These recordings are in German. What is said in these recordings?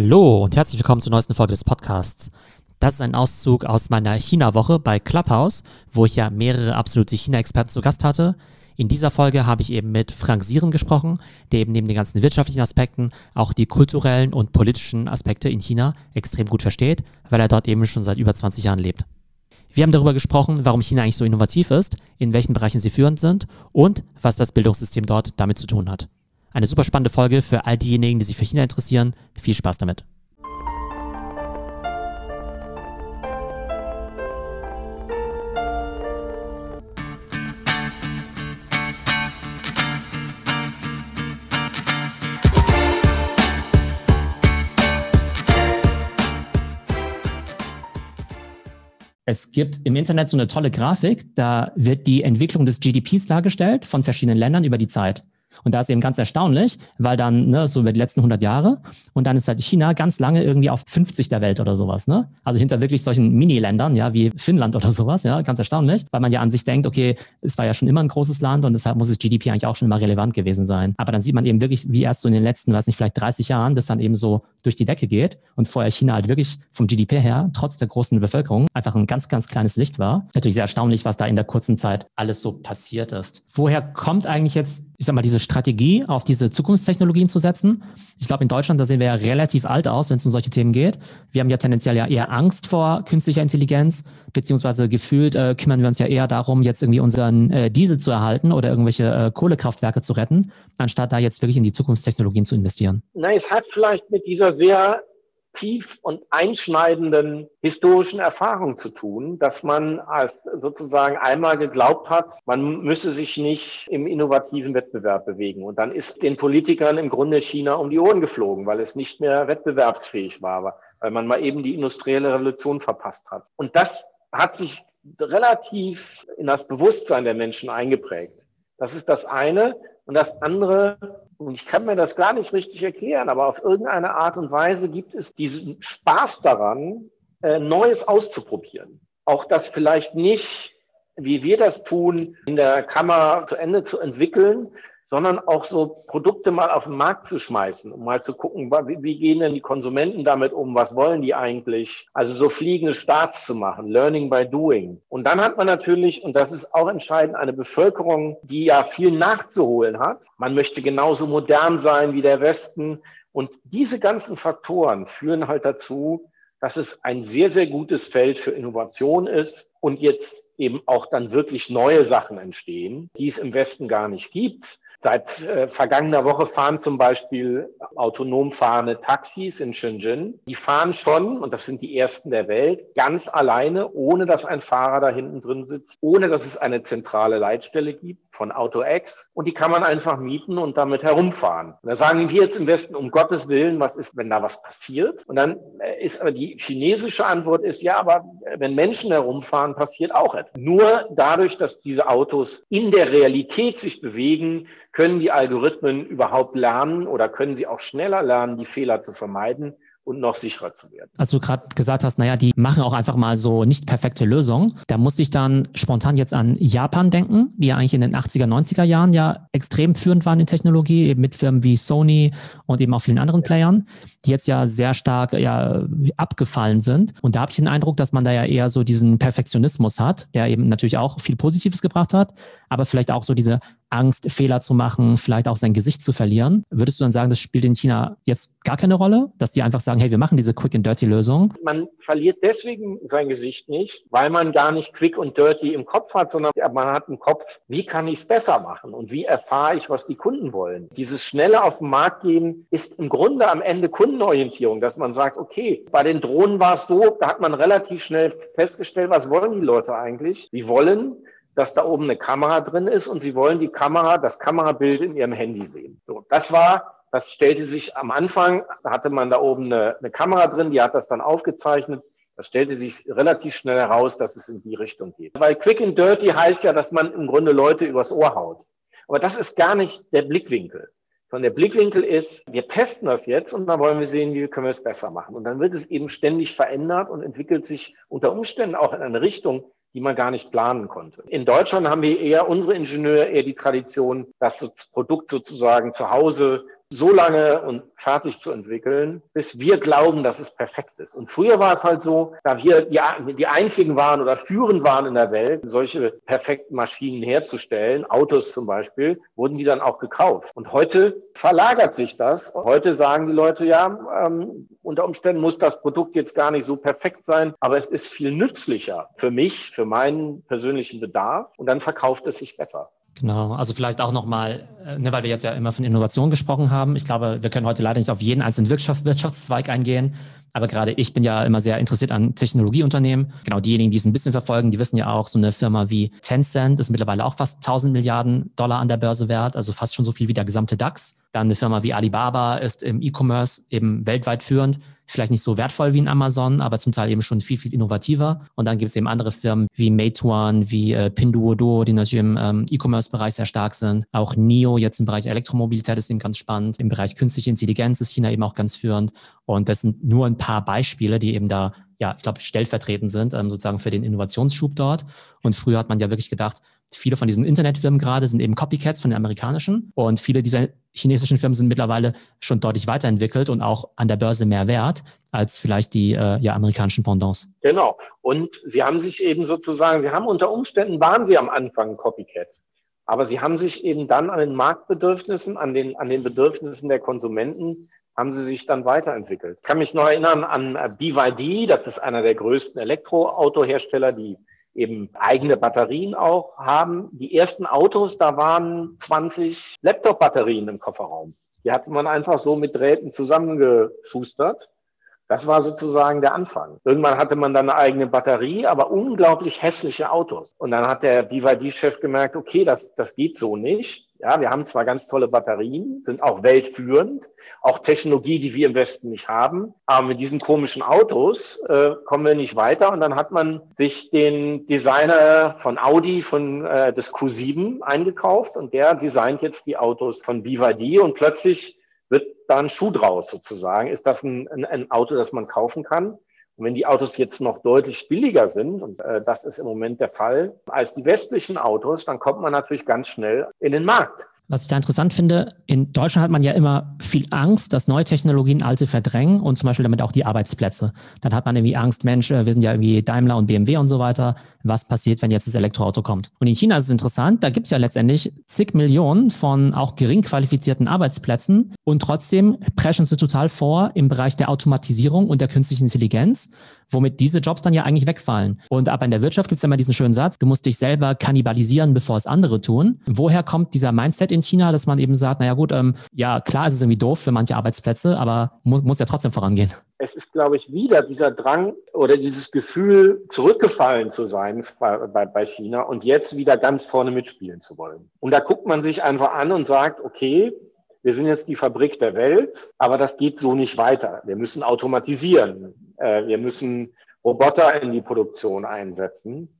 Hallo und herzlich willkommen zur neuesten Folge des Podcasts. Das ist ein Auszug aus meiner China-Woche bei Clubhouse, wo ich ja mehrere absolute China-Experten zu Gast hatte. In dieser Folge habe ich eben mit Frank Sieren gesprochen, der eben neben den ganzen wirtschaftlichen Aspekten auch die kulturellen und politischen Aspekte in China extrem gut versteht, weil er dort eben schon seit über 20 Jahren lebt. Wir haben darüber gesprochen, warum China eigentlich so innovativ ist, in welchen Bereichen sie führend sind und was das Bildungssystem dort damit zu tun hat. Eine super spannende Folge für all diejenigen, die sich für China interessieren. Viel Spaß damit. Es gibt im Internet so eine tolle Grafik, da wird die Entwicklung des GDPs dargestellt von verschiedenen Ländern über die Zeit. Und da ist eben ganz erstaunlich, weil dann, ne, so über die letzten 100 Jahre, und dann ist halt China ganz lange irgendwie auf 50 der Welt oder sowas, ne? Also hinter wirklich solchen Mini-Ländern, ja, wie Finnland oder sowas, ja, ganz erstaunlich, weil man ja an sich denkt, okay, es war ja schon immer ein großes Land und deshalb muss das GDP eigentlich auch schon immer relevant gewesen sein. Aber dann sieht man eben wirklich, wie erst so in den letzten, weiß nicht, vielleicht 30 Jahren, das dann eben so durch die Decke geht und vorher China halt wirklich vom GDP her, trotz der großen Bevölkerung, einfach ein ganz, ganz kleines Licht war. Natürlich sehr erstaunlich, was da in der kurzen Zeit alles so passiert ist. Woher kommt eigentlich jetzt, ich sag mal, diese Strategie, auf diese Zukunftstechnologien zu setzen? Ich glaube, in Deutschland, da sehen wir ja relativ alt aus, wenn es um solche Themen geht. Wir haben ja tendenziell ja eher Angst vor künstlicher Intelligenz, beziehungsweise gefühlt äh, kümmern wir uns ja eher darum, jetzt irgendwie unseren äh, Diesel zu erhalten oder irgendwelche äh, Kohlekraftwerke zu retten, anstatt da jetzt wirklich in die Zukunftstechnologien zu investieren. Na, es hat vielleicht mit dieser sehr tief und einschneidenden historischen Erfahrung zu tun, dass man als sozusagen einmal geglaubt hat, man müsse sich nicht im innovativen Wettbewerb bewegen. Und dann ist den Politikern im Grunde China um die Ohren geflogen, weil es nicht mehr wettbewerbsfähig war, weil man mal eben die industrielle Revolution verpasst hat. Und das hat sich relativ in das Bewusstsein der Menschen eingeprägt. Das ist das eine. Und das andere, und ich kann mir das gar nicht richtig erklären, aber auf irgendeine Art und Weise gibt es diesen Spaß daran, äh, Neues auszuprobieren. Auch das vielleicht nicht, wie wir das tun, in der Kammer zu Ende zu entwickeln, sondern auch so Produkte mal auf den Markt zu schmeißen, um mal zu gucken, wie, gehen denn die Konsumenten damit um, was wollen die eigentlich? Also so fliegende Starts zu machen, Learning by Doing. Und dann hat man natürlich, und das ist auch entscheidend, eine Bevölkerung, die ja viel nachzuholen hat. Man möchte genauso modern sein wie der Westen. Und diese ganzen Faktoren führen halt dazu, dass es ein sehr, sehr gutes Feld für Innovation ist und jetzt eben auch dann wirklich neue Sachen entstehen, die es im Westen gar nicht gibt. Seit äh, vergangener Woche fahren zum Beispiel autonom fahrende Taxis in Shenzhen. Die fahren schon, und das sind die ersten der Welt, ganz alleine, ohne dass ein Fahrer da hinten drin sitzt, ohne dass es eine zentrale Leitstelle gibt von AutoX. Und die kann man einfach mieten und damit herumfahren. Und da sagen wir jetzt im Westen, um Gottes Willen, was ist, wenn da was passiert? Und dann äh, ist aber die chinesische Antwort ist, ja, aber äh, wenn Menschen herumfahren, passiert auch etwas. Nur dadurch, dass diese Autos in der Realität sich bewegen, können die Algorithmen überhaupt lernen oder können sie auch schneller lernen, die Fehler zu vermeiden? und noch sicherer zu werden. Als du gerade gesagt hast, naja, die machen auch einfach mal so nicht perfekte Lösungen. Da musste ich dann spontan jetzt an Japan denken, die ja eigentlich in den 80er, 90er Jahren ja extrem führend waren in Technologie, eben mit Firmen wie Sony und eben auch vielen anderen Playern, die jetzt ja sehr stark ja, abgefallen sind. Und da habe ich den Eindruck, dass man da ja eher so diesen Perfektionismus hat, der eben natürlich auch viel Positives gebracht hat, aber vielleicht auch so diese Angst, Fehler zu machen, vielleicht auch sein Gesicht zu verlieren. Würdest du dann sagen, das spielt in China jetzt gar keine Rolle, dass die einfach sagen, hey, wir machen diese Quick and Dirty Lösung? Man verliert deswegen sein Gesicht nicht, weil man gar nicht Quick und Dirty im Kopf hat, sondern man hat im Kopf, wie kann ich es besser machen und wie erfahre ich, was die Kunden wollen. Dieses schnelle auf den Markt gehen ist im Grunde am Ende Kundenorientierung, dass man sagt, okay, bei den Drohnen war es so, da hat man relativ schnell festgestellt, was wollen die Leute eigentlich? Sie wollen dass da oben eine Kamera drin ist und Sie wollen die Kamera, das Kamerabild in Ihrem Handy sehen. So, das war, das stellte sich am Anfang, hatte man da oben eine, eine Kamera drin, die hat das dann aufgezeichnet. Das stellte sich relativ schnell heraus, dass es in die Richtung geht. Weil Quick and Dirty heißt ja, dass man im Grunde Leute übers Ohr haut. Aber das ist gar nicht der Blickwinkel. Sondern der Blickwinkel ist, wir testen das jetzt und dann wollen wir sehen, wie können wir es besser machen. Und dann wird es eben ständig verändert und entwickelt sich unter Umständen auch in eine Richtung, die man gar nicht planen konnte. In Deutschland haben wir eher, unsere Ingenieure eher die Tradition, dass das Produkt sozusagen zu Hause so lange und fertig zu entwickeln, bis wir glauben, dass es perfekt ist. Und früher war es halt so, da wir die, die einzigen waren oder führend waren in der Welt, solche perfekten Maschinen herzustellen, Autos zum Beispiel, wurden die dann auch gekauft. Und heute verlagert sich das. Heute sagen die Leute, ja, ähm, unter Umständen muss das Produkt jetzt gar nicht so perfekt sein, aber es ist viel nützlicher für mich, für meinen persönlichen Bedarf und dann verkauft es sich besser. Genau, also vielleicht auch nochmal, äh, ne, weil wir jetzt ja immer von Innovation gesprochen haben. Ich glaube, wir können heute leider nicht auf jeden einzelnen Wirtschaft, Wirtschaftszweig eingehen, aber gerade ich bin ja immer sehr interessiert an Technologieunternehmen. Genau, diejenigen, die es ein bisschen verfolgen, die wissen ja auch, so eine Firma wie Tencent ist mittlerweile auch fast 1000 Milliarden Dollar an der Börse wert, also fast schon so viel wie der gesamte DAX. Dann eine Firma wie Alibaba ist im E-Commerce eben weltweit führend vielleicht nicht so wertvoll wie ein Amazon, aber zum Teil eben schon viel, viel innovativer. Und dann gibt es eben andere Firmen wie Meituan, wie äh, Pinduoduo, die natürlich im ähm, E-Commerce-Bereich sehr stark sind. Auch NIO jetzt im Bereich Elektromobilität ist eben ganz spannend. Im Bereich künstliche Intelligenz ist China eben auch ganz führend. Und das sind nur ein paar Beispiele, die eben da ja, ich glaube, stellvertretend sind, ähm, sozusagen für den Innovationsschub dort. Und früher hat man ja wirklich gedacht, viele von diesen Internetfirmen gerade sind eben Copycats von den amerikanischen. Und viele dieser chinesischen Firmen sind mittlerweile schon deutlich weiterentwickelt und auch an der Börse mehr wert als vielleicht die äh, ja, amerikanischen Pendants. Genau. Und sie haben sich eben sozusagen, sie haben unter Umständen, waren sie am Anfang Copycat. Aber sie haben sich eben dann an den Marktbedürfnissen, an den, an den Bedürfnissen der Konsumenten haben sie sich dann weiterentwickelt. Ich kann mich noch erinnern an äh, BYD, das ist einer der größten Elektroautohersteller, die eben eigene Batterien auch haben. Die ersten Autos, da waren 20 Laptop-Batterien im Kofferraum. Die hatte man einfach so mit Drähten zusammengeschustert. Das war sozusagen der Anfang. Irgendwann hatte man dann eine eigene Batterie, aber unglaublich hässliche Autos. Und dann hat der BYD-Chef gemerkt, okay, das, das geht so nicht. Ja, wir haben zwar ganz tolle Batterien, sind auch weltführend, auch Technologie, die wir im Westen nicht haben, aber mit diesen komischen Autos äh, kommen wir nicht weiter. Und dann hat man sich den Designer von Audi von äh, des Q7 eingekauft und der designt jetzt die Autos von BYD und plötzlich wird da ein Schuh draus sozusagen. Ist das ein, ein, ein Auto, das man kaufen kann? Und wenn die Autos jetzt noch deutlich billiger sind, und äh, das ist im Moment der Fall, als die westlichen Autos, dann kommt man natürlich ganz schnell in den Markt. Was ich da interessant finde, in Deutschland hat man ja immer viel Angst, dass neue Technologien alte verdrängen und zum Beispiel damit auch die Arbeitsplätze. Dann hat man irgendwie Angst, Mensch, äh, wir sind ja irgendwie Daimler und BMW und so weiter. Was passiert, wenn jetzt das Elektroauto kommt? Und in China ist es interessant, da gibt es ja letztendlich zig Millionen von auch gering qualifizierten Arbeitsplätzen und trotzdem preschen sie total vor im Bereich der Automatisierung und der künstlichen Intelligenz womit diese Jobs dann ja eigentlich wegfallen. Und aber in der Wirtschaft gibt es ja immer diesen schönen Satz, du musst dich selber kannibalisieren, bevor es andere tun. Woher kommt dieser Mindset in China, dass man eben sagt, naja gut, ähm, ja klar ist es irgendwie doof für manche Arbeitsplätze, aber mu muss ja trotzdem vorangehen. Es ist, glaube ich, wieder dieser Drang oder dieses Gefühl, zurückgefallen zu sein bei, bei, bei China und jetzt wieder ganz vorne mitspielen zu wollen. Und da guckt man sich einfach an und sagt, okay, wir sind jetzt die Fabrik der Welt, aber das geht so nicht weiter. Wir müssen automatisieren. Äh, wir müssen Roboter in die Produktion einsetzen.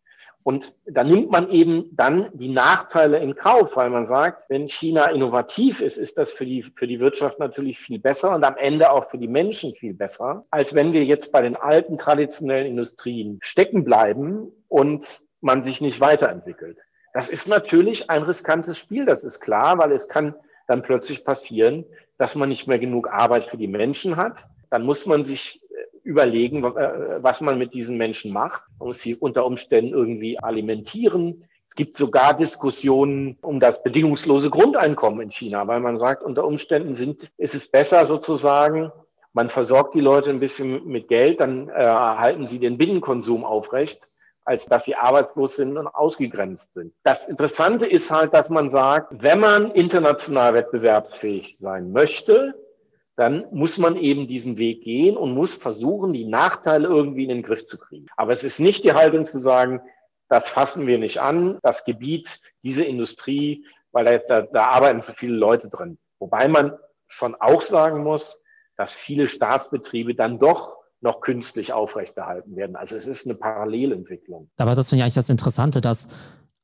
Und da nimmt man eben dann die Nachteile in Kauf, weil man sagt, wenn China innovativ ist, ist das für die, für die Wirtschaft natürlich viel besser und am Ende auch für die Menschen viel besser, als wenn wir jetzt bei den alten traditionellen Industrien stecken bleiben und man sich nicht weiterentwickelt. Das ist natürlich ein riskantes Spiel, das ist klar, weil es kann dann plötzlich passieren, dass man nicht mehr genug Arbeit für die Menschen hat. Dann muss man sich überlegen, äh, was man mit diesen Menschen macht. Man muss sie unter Umständen irgendwie alimentieren. Es gibt sogar Diskussionen um das bedingungslose Grundeinkommen in China, weil man sagt, unter Umständen sind, ist es besser sozusagen, man versorgt die Leute ein bisschen mit Geld, dann äh, sie den Binnenkonsum aufrecht, als dass sie arbeitslos sind und ausgegrenzt sind. Das Interessante ist halt, dass man sagt, wenn man international wettbewerbsfähig sein möchte, dann muss man eben diesen Weg gehen und muss versuchen, die Nachteile irgendwie in den Griff zu kriegen. Aber es ist nicht die Haltung zu sagen, das fassen wir nicht an, das Gebiet, diese Industrie, weil da, da, da arbeiten so viele Leute drin. Wobei man schon auch sagen muss, dass viele Staatsbetriebe dann doch noch künstlich aufrechterhalten werden. Also es ist eine Parallelentwicklung. Aber das finde ich eigentlich das Interessante, dass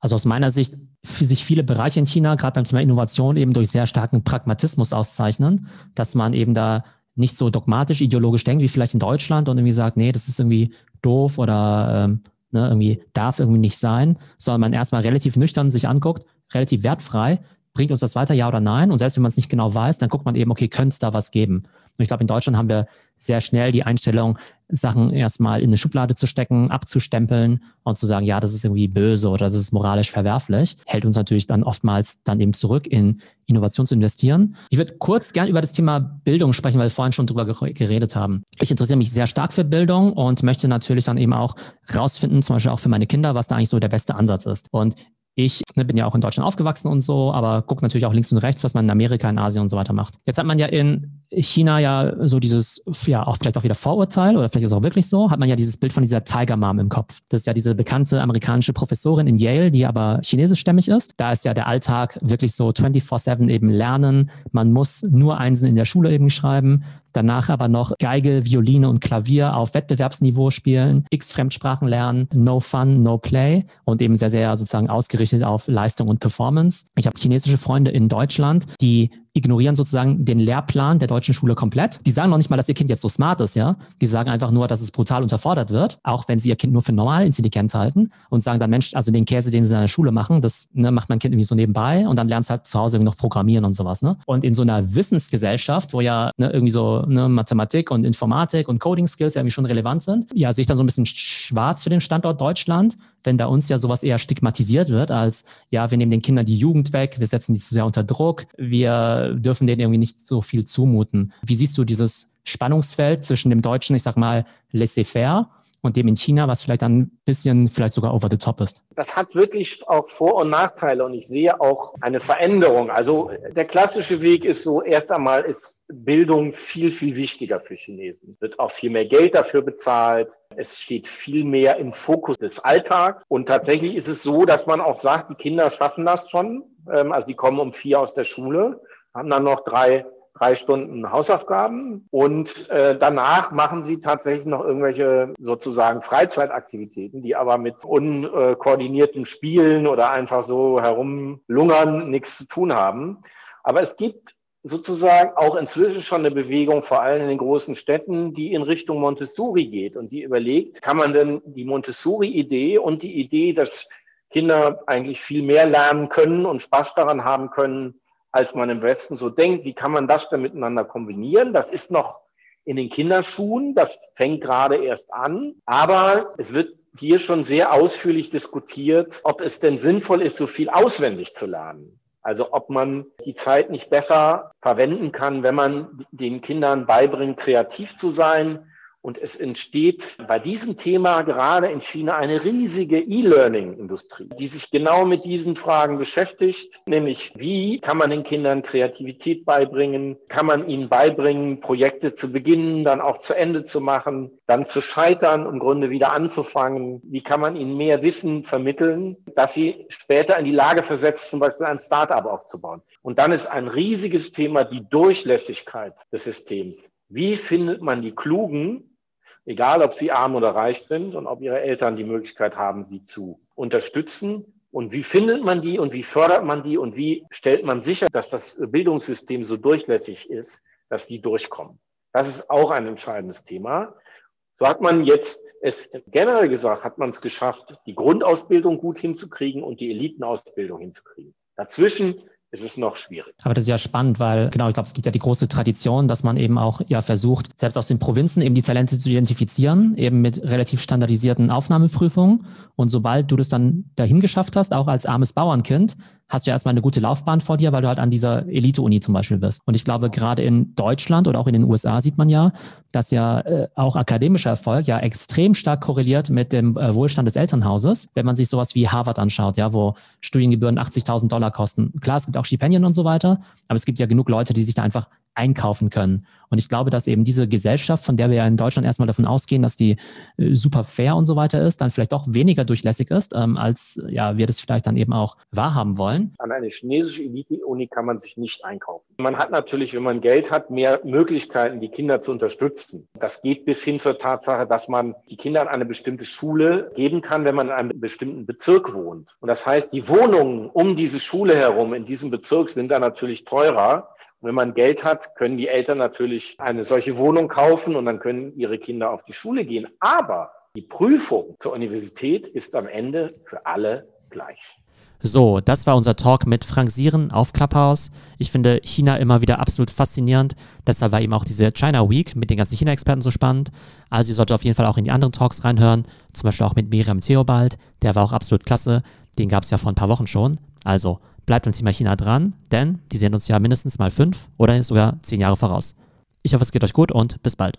also aus meiner Sicht sich viele Bereiche in China, gerade beim Thema Innovation, eben durch sehr starken Pragmatismus auszeichnen, dass man eben da nicht so dogmatisch, ideologisch denkt wie vielleicht in Deutschland und irgendwie sagt, nee, das ist irgendwie doof oder ähm, ne, irgendwie darf irgendwie nicht sein, sondern man erstmal relativ nüchtern sich anguckt, relativ wertfrei, bringt uns das weiter, ja oder nein? Und selbst wenn man es nicht genau weiß, dann guckt man eben, okay, könnte es da was geben? Und ich glaube, in Deutschland haben wir sehr schnell die Einstellung, Sachen erstmal in eine Schublade zu stecken, abzustempeln und zu sagen, ja, das ist irgendwie böse oder das ist moralisch verwerflich, hält uns natürlich dann oftmals dann eben zurück, in Innovation zu investieren. Ich würde kurz gern über das Thema Bildung sprechen, weil wir vorhin schon drüber geredet haben. Ich interessiere mich sehr stark für Bildung und möchte natürlich dann eben auch rausfinden, zum Beispiel auch für meine Kinder, was da eigentlich so der beste Ansatz ist. Und ich ne, bin ja auch in Deutschland aufgewachsen und so, aber gucke natürlich auch links und rechts, was man in Amerika, in Asien und so weiter macht. Jetzt hat man ja in China ja so dieses, ja, auch vielleicht auch wieder Vorurteil oder vielleicht ist es auch wirklich so, hat man ja dieses Bild von dieser Tiger Mom im Kopf. Das ist ja diese bekannte amerikanische Professorin in Yale, die aber chinesischstämmig ist. Da ist ja der Alltag wirklich so 24-7 eben lernen. Man muss nur Einsen in der Schule eben schreiben danach aber noch Geige, Violine und Klavier auf Wettbewerbsniveau spielen, x Fremdsprachen lernen, no fun, no play und eben sehr, sehr sozusagen ausgerichtet auf Leistung und Performance. Ich habe chinesische Freunde in Deutschland, die ignorieren sozusagen den Lehrplan der deutschen Schule komplett. Die sagen noch nicht mal, dass ihr Kind jetzt so smart ist, ja. Die sagen einfach nur, dass es brutal unterfordert wird, auch wenn sie ihr Kind nur für normal intelligent halten und sagen dann, Mensch, also den Käse, den sie in der Schule machen, das ne, macht mein Kind irgendwie so nebenbei und dann lernt es halt zu Hause irgendwie noch programmieren und sowas, ne? Und in so einer Wissensgesellschaft, wo ja ne, irgendwie so ne, Mathematik und Informatik und Coding-Skills ja irgendwie schon relevant sind, ja, sehe ich dann so ein bisschen schwarz für den Standort Deutschland, wenn bei uns ja sowas eher stigmatisiert wird als, ja, wir nehmen den Kindern die Jugend weg, wir setzen die zu sehr unter Druck, wir dürfen denen irgendwie nicht so viel zumuten. Wie siehst du dieses Spannungsfeld zwischen dem deutschen, ich sag mal, laissez-faire und dem in China, was vielleicht dann ein bisschen vielleicht sogar over the top ist. Das hat wirklich auch Vor- und Nachteile und ich sehe auch eine Veränderung. Also der klassische Weg ist so, erst einmal ist Bildung viel, viel wichtiger für Chinesen. Wird auch viel mehr Geld dafür bezahlt. Es steht viel mehr im Fokus des Alltags. Und tatsächlich ist es so, dass man auch sagt, die Kinder schaffen das schon. Ähm, also die kommen um vier aus der Schule haben dann noch drei, drei Stunden Hausaufgaben und äh, danach machen sie tatsächlich noch irgendwelche sozusagen Freizeitaktivitäten, die aber mit unkoordinierten Spielen oder einfach so herumlungern nichts zu tun haben. Aber es gibt sozusagen auch inzwischen schon eine Bewegung, vor allem in den großen Städten, die in Richtung Montessori geht und die überlegt, kann man denn die Montessori-Idee und die Idee, dass Kinder eigentlich viel mehr lernen können und Spaß daran haben können, als man im Westen so denkt. Wie kann man das denn miteinander kombinieren? Das ist noch in den Kinderschuhen, das fängt gerade erst an, aber es wird hier schon sehr ausführlich diskutiert, ob es denn sinnvoll ist, so viel auswendig zu lernen. Also ob man die Zeit nicht besser verwenden kann, wenn man den Kindern beibringt, kreativ zu sein, und es entsteht bei diesem Thema gerade in China eine riesige E-Learning-Industrie, die sich genau mit diesen Fragen beschäftigt, nämlich wie kann man den Kindern Kreativität beibringen, kann man ihnen beibringen, Projekte zu beginnen, dann auch zu Ende zu machen, dann zu scheitern, im Grunde wieder anzufangen, wie kann man ihnen mehr Wissen vermitteln, dass sie später in die Lage versetzt, zum Beispiel ein Startup aufzubauen. Und dann ist ein riesiges Thema die Durchlässigkeit des Systems. Wie findet man die Klugen, egal ob sie arm oder reich sind und ob ihre Eltern die Möglichkeit haben, sie zu unterstützen. Und wie findet man die und wie fördert man die und wie stellt man sicher, dass das Bildungssystem so durchlässig ist, dass die durchkommen? Das ist auch ein entscheidendes Thema. So hat man jetzt es generell gesagt, hat man es geschafft, die Grundausbildung gut hinzukriegen und die Elitenausbildung hinzukriegen. Dazwischen ist es noch schwierig. Aber das ist ja spannend, weil genau, ich glaube, es gibt ja die große Tradition, dass man eben auch ja versucht, selbst aus den Provinzen eben die Talente zu identifizieren, eben mit relativ standardisierten Aufnahmeprüfungen. Und sobald du das dann dahin geschafft hast, auch als armes Bauernkind, hast du ja erstmal eine gute Laufbahn vor dir, weil du halt an dieser Elite-Uni zum Beispiel bist. Und ich glaube, gerade in Deutschland oder auch in den USA sieht man ja, dass ja äh, auch akademischer Erfolg ja extrem stark korreliert mit dem äh, Wohlstand des Elternhauses. Wenn man sich sowas wie Harvard anschaut, ja, wo Studiengebühren 80.000 Dollar kosten. Klar, es gibt auch Stipendien und so weiter, aber es gibt ja genug Leute, die sich da einfach einkaufen können. Und ich glaube, dass eben diese Gesellschaft, von der wir ja in Deutschland erstmal davon ausgehen, dass die äh, super fair und so weiter ist, dann vielleicht doch weniger durchlässig ist, ähm, als ja, wir das vielleicht dann eben auch wahrhaben wollen. An eine chinesische Elite-Uni kann man sich nicht einkaufen. Man hat natürlich, wenn man Geld hat, mehr Möglichkeiten, die Kinder zu unterstützen. Das geht bis hin zur Tatsache, dass man die Kinder an eine bestimmte Schule geben kann, wenn man in einem bestimmten Bezirk wohnt. Und das heißt, die Wohnungen um diese Schule herum in diesem Bezirk sind dann natürlich teurer wenn man Geld hat, können die Eltern natürlich eine solche Wohnung kaufen und dann können ihre Kinder auf die Schule gehen. Aber die Prüfung zur Universität ist am Ende für alle gleich. So, das war unser Talk mit Frank Sieren auf Clubhouse. Ich finde China immer wieder absolut faszinierend. Deshalb war eben auch diese China Week mit den ganzen China-Experten so spannend. Also ihr solltet auf jeden Fall auch in die anderen Talks reinhören. Zum Beispiel auch mit Miriam Theobald. Der war auch absolut klasse. Den gab es ja vor ein paar Wochen schon. Also bleibt beim Thema China dran, denn die sehen uns ja mindestens mal fünf oder sogar zehn Jahre voraus. Ich hoffe, es geht euch gut und bis bald.